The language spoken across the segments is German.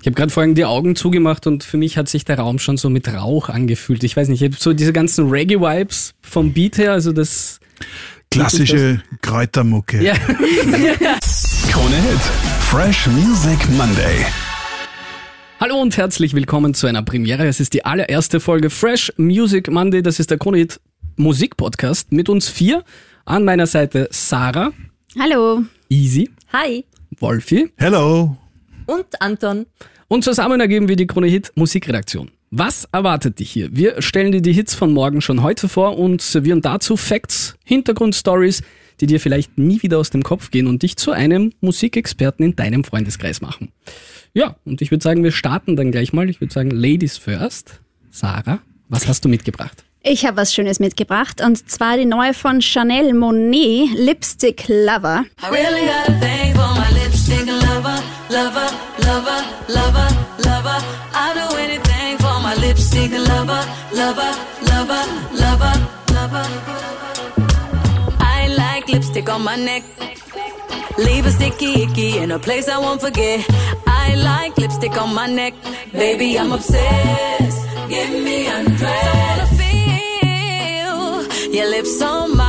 Ich habe gerade vorhin die Augen zugemacht und für mich hat sich der Raum schon so mit Rauch angefühlt. Ich weiß nicht, ich habe so diese ganzen Reggae-Vibes vom Beat her, also das... Klassische Kräutermucke. Ja. Krone Hit. Fresh Music Monday. Hallo und herzlich willkommen zu einer Premiere. Es ist die allererste Folge Fresh Music Monday. Das ist der Krone Hit Musik-Podcast mit uns vier. An meiner Seite Sarah, Hallo. Easy, Hi. Wolfi Hello. Und Anton. und zusammen ergeben wir die Krone Hit Musikredaktion. Was erwartet dich hier? Wir stellen dir die Hits von morgen schon heute vor und servieren dazu Facts, Hintergrundstories, die dir vielleicht nie wieder aus dem Kopf gehen und dich zu einem Musikexperten in deinem Freundeskreis machen. Ja, und ich würde sagen, wir starten dann gleich mal. Ich würde sagen, Ladies first. Sarah, was hast du mitgebracht? Ich habe was Schönes mitgebracht und zwar die neue von Chanel Monet, Lipstick Lover. I really got a thing for my lipstick lover, lover, lover, lover, lover. lover. I'll do anything for my lipstick lover, lover, lover, lover, lover. I like lipstick on my neck. Leave a sticky icky in a place I won't forget. I like lipstick on my neck. Baby, I'm obsessed. Give me undressed. I wanna feel your lips on mine.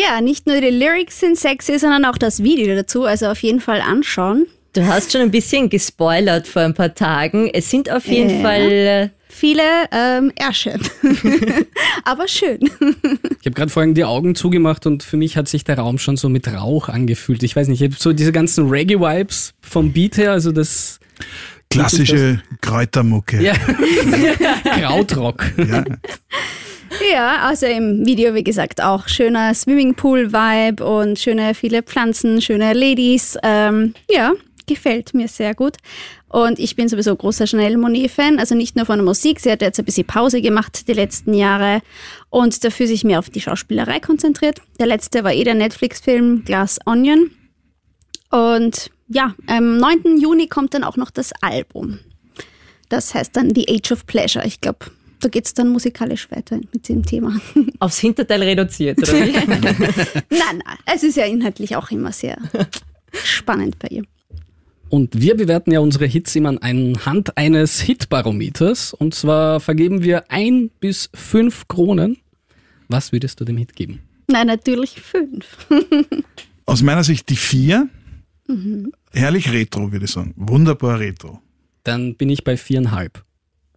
Ja, nicht nur die Lyrics sind sexy, sondern auch das Video dazu, also auf jeden Fall anschauen. Du hast schon ein bisschen gespoilert vor ein paar Tagen. Es sind auf jeden Ja. Fall äh, Viele ähm, Ärsche. Aber schön. Ich habe gerade vorhin die Augen zugemacht und für mich hat sich der Raum schon so mit Rauch angefühlt. Ich weiß nicht, ich habe so diese ganzen Reggae-Vibes vom Beat her, also das Klassische Kräutermucke. ja. Krautrock. Ja. Ja, also im Video, wie gesagt, auch schöner Swimmingpool-Vibe und schöne viele Pflanzen, schöne Ladies. Ähm, ja, gefällt mir sehr gut. Und ich bin sowieso großer Chanel Monet-Fan, also nicht nur von der Musik. Sie hat jetzt ein bisschen Pause gemacht die letzten Jahre und dafür sich mehr auf die Schauspielerei konzentriert. Der letzte war eh der Netflix-Film Glass Onion. Und ja, am 9. Juni kommt dann auch noch das Album. Das heißt dann The Age of Pleasure. Ich glaube, da geht's dann musikalisch weiter mit dem Thema. aufs Hinterteil reduziert, oder wie? nein, nein, es ist ja inhaltlich auch immer sehr spannend bei ihr. Und wir bewerten ja unsere Hits immer anhand eines Hitbarometers. Und zwar vergeben wir ein bis fünf Kronen. Was würdest du dem Hit geben? Nein, natürlich fünf. Aus meiner Sicht die vier. Herrlich retro, würde ich sagen. Wunderbar retro. Dann bin ich bei viereinhalb.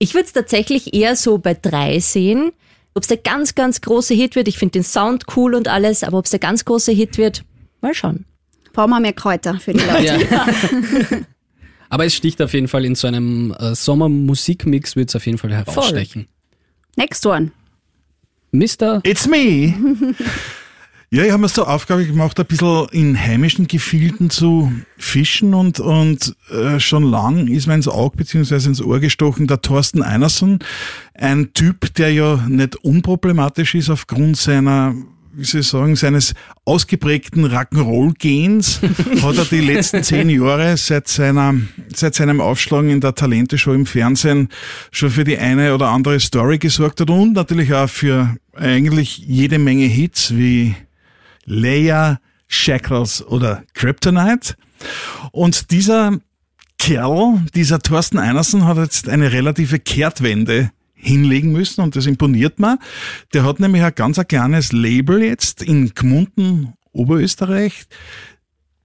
Ich würde es tatsächlich eher so bei drei sehen. Ob es der ganz, ganz große Hit wird, ich finde den Sound cool und alles, aber ob es der ganz große Hit wird, mal schauen. Brauchen wir mehr Kräuter für die Leute. Ja. Aber es sticht auf jeden Fall in so einem äh, Sommermusikmix, wird es auf jeden Fall herausstechen. Next one. Mr. It's me! Ja, ich habe mir so Aufgabe gemacht, ein bisschen in heimischen Gefilden zu fischen und, und äh, schon lang ist mir ins Auge beziehungsweise ins Ohr gestochen der Thorsten Einerson, ein Typ, der ja nicht unproblematisch ist aufgrund seiner wie soll ich sagen, seines ausgeprägten Rock'n'Roll-Gens hat er die letzten zehn Jahre seit seiner, seit seinem Aufschlagen in der Talente-Show im Fernsehen schon für die eine oder andere Story gesorgt hat und natürlich auch für eigentlich jede Menge Hits wie Leia, Shackles oder Kryptonite. Und dieser Kerl, dieser Thorsten Einerson hat jetzt eine relative Kehrtwende hinlegen müssen und das imponiert mir. Der hat nämlich ein ganz ein kleines Label jetzt in Gmunden, Oberösterreich,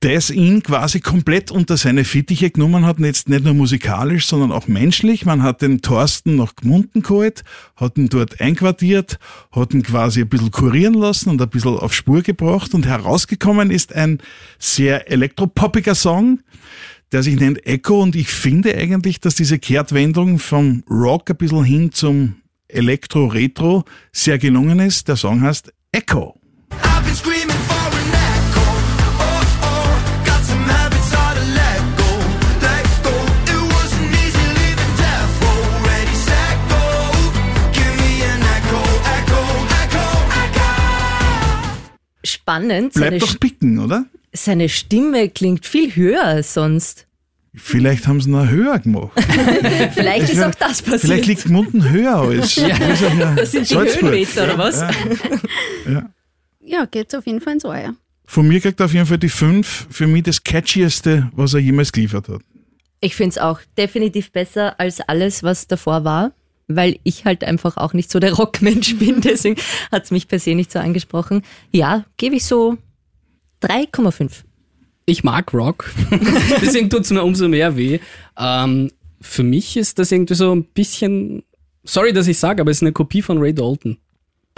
das ihn quasi komplett unter seine Fittiche genommen hat, jetzt nicht nur musikalisch, sondern auch menschlich. Man hat den Thorsten nach Gmunden geholt, hat ihn dort einquartiert, hat ihn quasi ein bisschen kurieren lassen und ein bisschen auf Spur gebracht und herausgekommen ist ein sehr elektropoppiger Song, der sich nennt Echo und ich finde eigentlich, dass diese Kehrtwendung vom Rock ein bisschen hin zum Elektro-Retro sehr gelungen ist. Der Song heißt Echo. I've been screaming for Spannend. Seine, Bleibt doch picken, oder? seine Stimme klingt viel höher als sonst. Vielleicht haben sie noch höher gemacht. Vielleicht ist auch das passiert. Vielleicht liegt Gmunden höher als das sind die Salzburg. Höhenmeter, oder was? Ja, geht auf jeden Fall ins Ohr. ja. Von mir kriegt er auf jeden Fall die fünf. Für mich das catchieste, was er jemals geliefert hat. Ich finde es auch definitiv besser als alles, was davor war, weil ich halt einfach auch nicht so der Rockmensch bin, deswegen hat es mich per se nicht so angesprochen. Ja, gebe ich so 3,5. Ich mag Rock, deswegen tut's mir umso mehr weh. Ähm, für mich ist das irgendwie so ein bisschen, sorry, dass ich sage, aber es ist eine Kopie von Ray Dalton.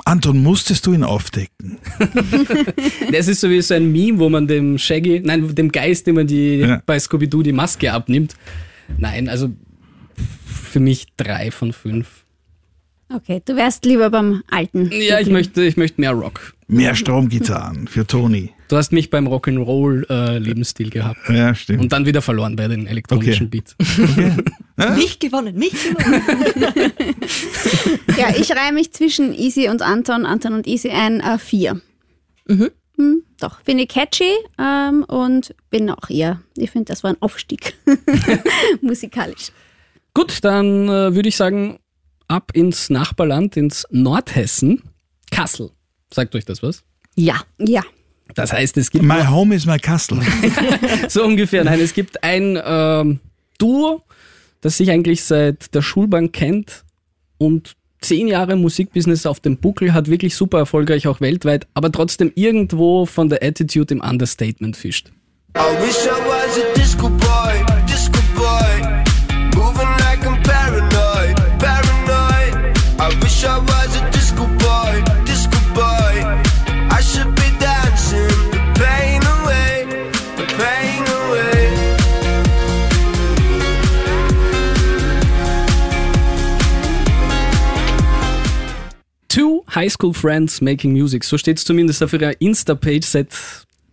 Anton, musstest du ihn aufdecken? Das ist so wie so ein Meme, wo man dem Shaggy, nein, dem Geist, dem man die Ja. bei Scooby-Doo die Maske abnimmt. Nein, also für mich drei von fünf. Okay, du wärst lieber beim alten. Ja, ich möchte, ich möchte mehr Rock. Mehr Stromgitarren für Toni. Du hast mich beim Rock'n'Roll-Lebensstil gehabt. Ja, stimmt. Und dann wieder verloren bei den elektronischen Okay. Beats. Mich gewonnen, mich gewonnen. Ja, ich reihe mich zwischen Easy und Anton, Anton und Easy ein äh, vier. Mhm. Hm, doch, finde ich catchy ähm, und bin auch eher, ich finde, das war ein Aufstieg. Musikalisch. Gut, dann äh, würde ich sagen, ab ins Nachbarland, ins Nordhessen. Kassel. Sagt euch das was? Ja, Ja. Das heißt, es gibt My home is my castle. so ungefähr. Nein, es gibt ein ähm, Duo, das sich eigentlich seit der Schulbank kennt und zehn Jahre Musikbusiness auf dem Buckel hat, wirklich super erfolgreich auch weltweit, aber trotzdem irgendwo von der Attitude im Understatement fischt. I wish I was a disco boy, High School Friends Making Music. So steht es zumindest auf ihrer Insta-Page seit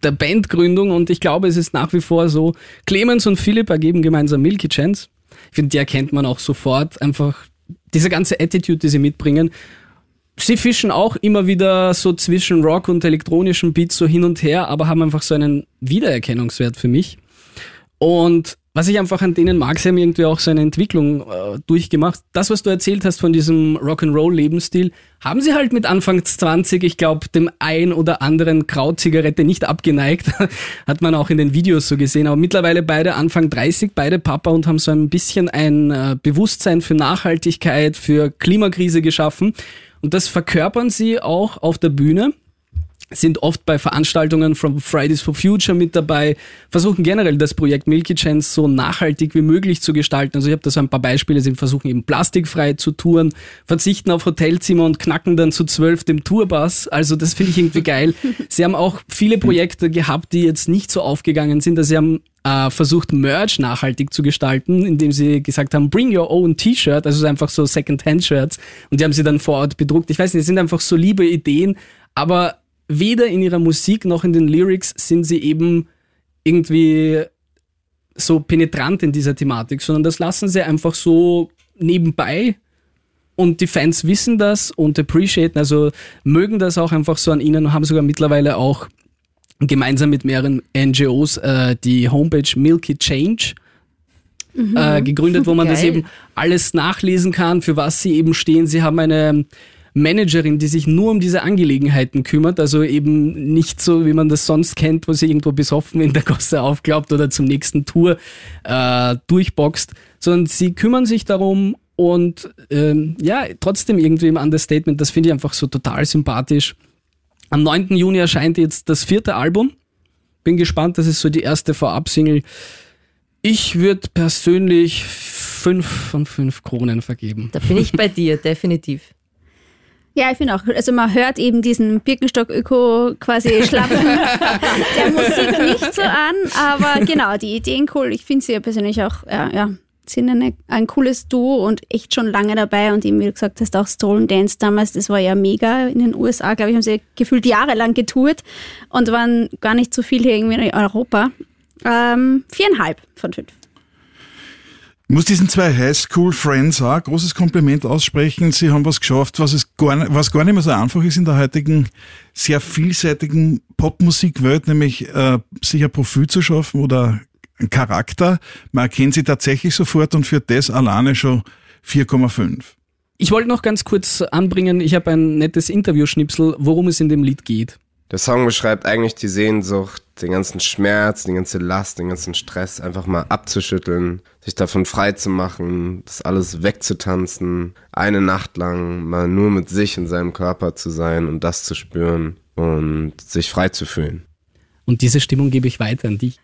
der Bandgründung und ich glaube, es ist nach wie vor so. Clemens und Philipp ergeben gemeinsam Milky Chance. Ich finde, die erkennt man auch sofort. Einfach diese ganze Attitude, die sie mitbringen. Sie fischen auch immer wieder so zwischen Rock und elektronischen Beats so hin und her, aber haben einfach so einen Wiedererkennungswert für mich. Und was ich einfach an denen mag, sie haben irgendwie auch so eine Entwicklung äh, durchgemacht. Das, was du erzählt hast von diesem Rock'n'Roll-Lebensstil, haben sie halt mit Anfang 20, ich glaube, dem ein oder anderen Krautzigarette nicht abgeneigt. Hat man auch in den Videos so gesehen. Aber mittlerweile beide Anfang 30, beide Papa und haben so ein bisschen ein äh, Bewusstsein für Nachhaltigkeit, für Klimakrise geschaffen. Und das verkörpern sie auch auf der Bühne sind oft bei Veranstaltungen from Fridays for Future mit dabei, versuchen generell das Projekt Milky Chance so nachhaltig wie möglich zu gestalten. Also ich habe da so ein paar Beispiele, sie versuchen eben plastikfrei zu touren, verzichten auf Hotelzimmer und knacken dann zu zwölf dem Tourbus. Also das finde ich irgendwie geil. Sie haben auch viele Projekte gehabt, die jetzt nicht so aufgegangen sind. Also sie haben äh, versucht, Merch nachhaltig zu gestalten, indem sie gesagt haben, bring your own T-Shirt, also einfach so Second-Hand-Shirts. Und die haben sie dann vor Ort bedruckt. Ich weiß nicht, es sind einfach so liebe Ideen, aber weder in ihrer Musik noch in den Lyrics sind sie eben irgendwie so penetrant in dieser Thematik, sondern das lassen sie einfach so nebenbei und die Fans wissen das und appreciaten, also mögen das auch einfach so an ihnen und haben sogar mittlerweile auch gemeinsam mit mehreren NGOs äh, die Homepage Milky Change äh, gegründet, wo man das Geil. eben alles nachlesen kann, für was sie eben stehen. Sie haben eine Managerin, die sich nur um diese Angelegenheiten kümmert, also eben nicht so, wie man das sonst kennt, wo sie irgendwo besoffen in der Gosse aufklappt oder zum nächsten Tour äh, durchboxt, sondern sie kümmern sich darum und ähm, ja, trotzdem irgendwie im Understatement, das finde ich einfach so total sympathisch. Am 9. Juni erscheint jetzt das vierte Album. Bin gespannt, das ist so die erste Vorab-Single. Ich würde persönlich fünf von fünf Kronen vergeben. da bin ich bei dir, definitiv. Ja, ich finde auch. Also man hört eben diesen Birkenstock-Öko quasi Schlappen der Musik nicht so an, aber genau, die Ideen cool. Ich finde sie ja persönlich auch, ja, ja sind eine, ein cooles Duo und echt schon lange dabei und eben, wie du gesagt hast, auch Stolen Dance damals, das war ja mega in den USA, glaube ich, haben sie gefühlt jahrelang getourt und waren gar nicht so viel hier irgendwie in Europa. Ähm, viereinhalb von fünf. Ich muss diesen zwei Highschool-Friends auch ein großes Kompliment aussprechen. Sie haben was geschafft, was, es gar, nicht- was gar nicht mehr so einfach ist in der heutigen sehr vielseitigen Popmusikwelt, nämlich äh, sich ein Profil zu schaffen oder einen Charakter. Man erkennt sie tatsächlich sofort und für das alleine schon 4,5. Ich wollte noch ganz kurz anbringen, ich habe ein nettes Interview-Schnipsel, worum es in dem Lied geht. Der Song beschreibt eigentlich die Sehnsucht den ganzen Schmerz, die ganze Last, den ganzen Stress einfach mal abzuschütteln, sich davon frei zu machen, das alles wegzutanzen, eine Nacht lang mal nur mit sich und seinem Körper zu sein und das zu spüren und sich frei zu fühlen. Und diese Stimmung gebe ich weiter an dich.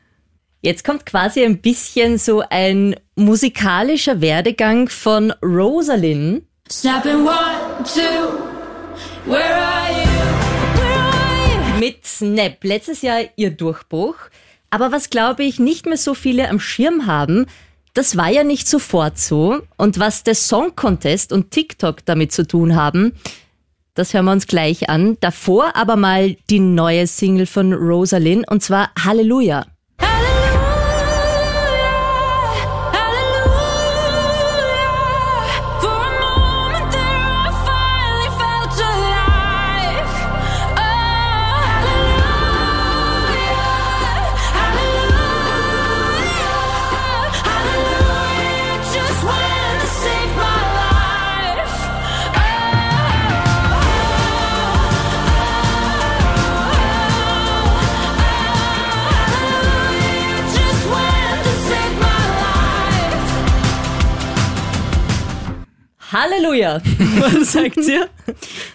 Jetzt kommt quasi ein bisschen so ein musikalischer Werdegang von Rosalind. Snapping one, two, where are you? Mit Snap. Letztes Jahr ihr Durchbruch. Aber was, glaube ich, nicht mehr so viele am Schirm haben, das war ja nicht sofort so. Und was der Song Contest und TikTok damit zu tun haben, das hören wir uns gleich an. Davor aber mal die neue Single von Rosalind und zwar Halleluja. Halleluja! Was sagt ihr?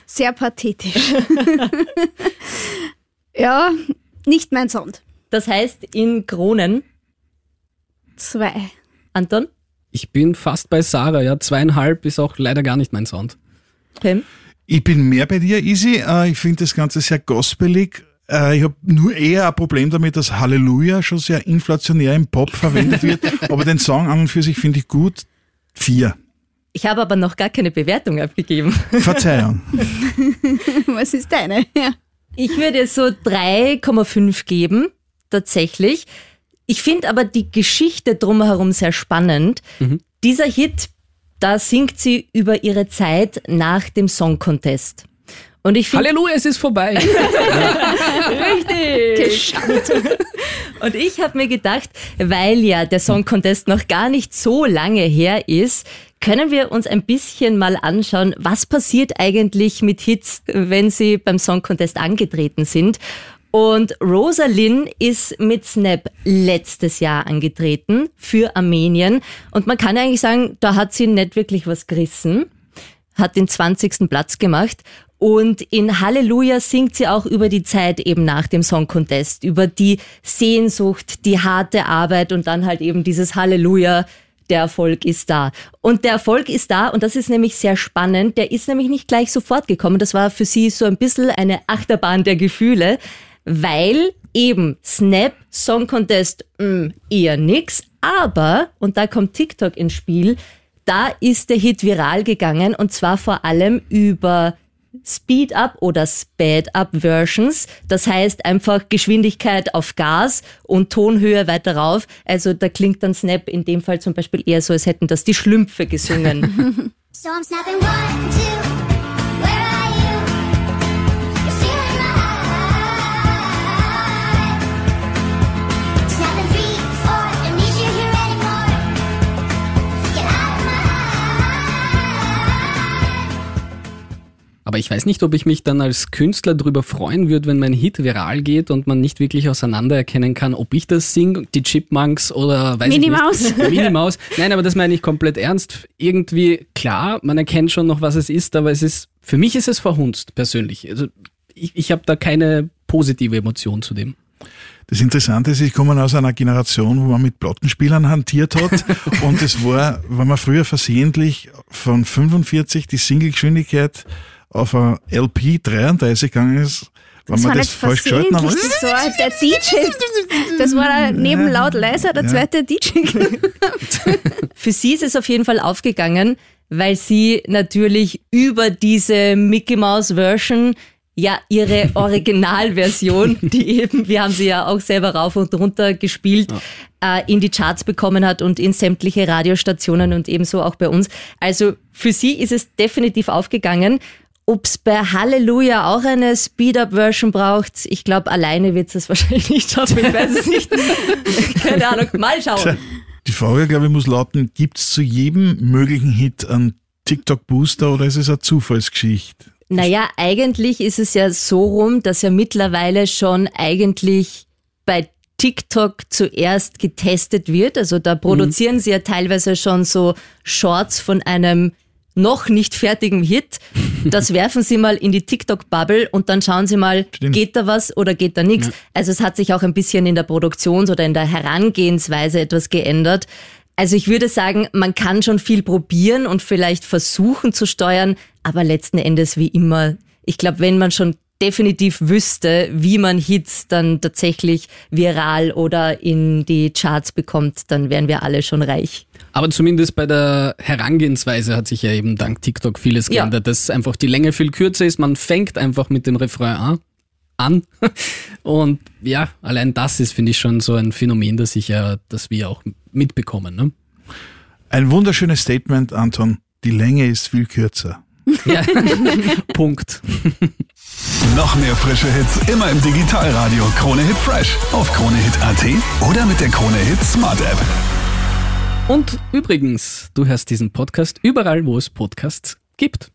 Sehr pathetisch. ja, nicht mein Sound. Das heißt in Kronen. Zwei. Anton? Ich bin fast bei Sarah, ja. Zweieinhalb ist auch leider gar nicht mein Sound. Pim? Ich bin mehr bei dir, Easy. Äh, Ich finde das Ganze sehr gospelig. Äh, Ich habe nur eher ein Problem damit, dass Halleluja schon sehr inflationär im Pop verwendet wird. Aber den Song an und für sich finde ich gut. Vier. Ich habe aber noch gar keine Bewertung abgegeben. Verzeihung. Was ist deine? Ja. Ich würde so 3,5 geben, tatsächlich. Ich finde aber die Geschichte drumherum sehr spannend. Dieser Hit, da singt sie über ihre Zeit nach dem Song Contest. Und ich finde Halleluja, es ist vorbei. richtig. Und ich habe mir gedacht, weil ja der Song Contest noch gar nicht so lange her ist, können wir uns ein bisschen mal anschauen, was passiert eigentlich mit Hits, wenn sie beim Song Contest angetreten sind. Und Rosalind ist mit Snap letztes Jahr angetreten für Armenien. Und man kann eigentlich sagen, da hat sie nicht wirklich was gerissen hat den 20. Platz gemacht. Und in Halleluja singt sie auch über die Zeit eben nach dem Song Contest, über die Sehnsucht, die harte Arbeit und dann halt eben dieses Halleluja, der Erfolg ist da. Und der Erfolg ist da und das ist nämlich sehr spannend. Der ist nämlich nicht gleich sofort gekommen. Das war für sie so ein bisschen eine Achterbahn der Gefühle, weil eben Snap, Song Contest, mh, eher nix. Aber, und da kommt TikTok ins Spiel, da ist der Hit viral gegangen und zwar vor allem über Speed-Up oder Sped-Up-Versions. Das heißt einfach Geschwindigkeit auf Gas und Tonhöhe weiter rauf. Also da klingt dann Snap in dem Fall zum Beispiel eher so, als hätten das die Schlümpfe gesungen. So I'm snapping one, two. Aber ich weiß nicht, ob ich mich dann als Künstler darüber freuen würde, wenn mein Hit viral geht und man nicht wirklich auseinander erkennen kann, ob ich das singe, die Chipmunks oder weiß Minnie ich nicht. Maus. Minnie Maus. Nein, aber das meine ich komplett ernst. Irgendwie, klar, man erkennt schon noch, was es ist, aber es ist, für mich ist es verhunzt, persönlich. Also ich, ich habe da keine positive Emotion zu dem. Das Interessante ist, ich komme aus einer Generation, wo man mit Plattenspielern hantiert hat. und es war, wenn man früher versehentlich von 45 die Singlegeschwindigkeit auf ein LP 33 gegangen ist, wenn Das man war das nicht falsch geschalten hat. das war der DJ. Das war der neben laut leiser der zweite DJ. Für sie ist es auf jeden Fall aufgegangen, weil sie natürlich über diese Mickey Mouse Version ja ihre Originalversion, die eben, wir haben sie ja auch selber rauf und runter gespielt, äh, in die Charts bekommen hat und in sämtliche Radiostationen und ebenso auch bei uns. Also für sie ist es definitiv aufgegangen. Ob es bei Halleluja auch eine Speed-Up-Version braucht, ich glaube, alleine wird es wahrscheinlich nicht schaffen. Ich weiß es nicht. Keine Ahnung. Mal schauen. Die Frage, glaube ich, muss lauten, gibt es zu jedem möglichen Hit einen TikTok-Booster oder ist es eine Zufallsgeschichte? Naja, eigentlich ist es ja so rum, dass ja mittlerweile schon eigentlich bei TikTok zuerst getestet wird. Also da produzieren sie ja teilweise schon so Shorts von einem noch nicht fertigen Hit. Das werfen sie mal in die TikTok-Bubble und dann schauen sie mal, Stimmt. geht da was oder geht da nichts. Also es hat sich auch ein bisschen in der Produktions- oder in der Herangehensweise etwas geändert. Also ich würde sagen, man kann schon viel probieren und vielleicht versuchen zu steuern, aber letzten Endes wie immer, ich glaube, wenn man schon definitiv wüsste, wie man Hits dann tatsächlich viral oder in die Charts bekommt, dann wären wir alle schon reich. Aber zumindest bei der Herangehensweise hat sich ja eben dank TikTok vieles Ja. geändert, dass einfach die Länge viel kürzer ist. Man fängt einfach mit dem Refrain an. an. Und ja, allein das ist, finde ich, schon so ein Phänomen, das ich ja, das wir auch mitbekommen. Ne? Ein wunderschönes Statement, Anton. Die Länge ist viel kürzer. Ja. Punkt. Noch mehr frische Hits immer im Digitalradio Krone Hit Fresh auf kronehit.at oder mit der Krone Hit Smart App. Und übrigens, du hörst diesen Podcast überall, wo es Podcasts gibt.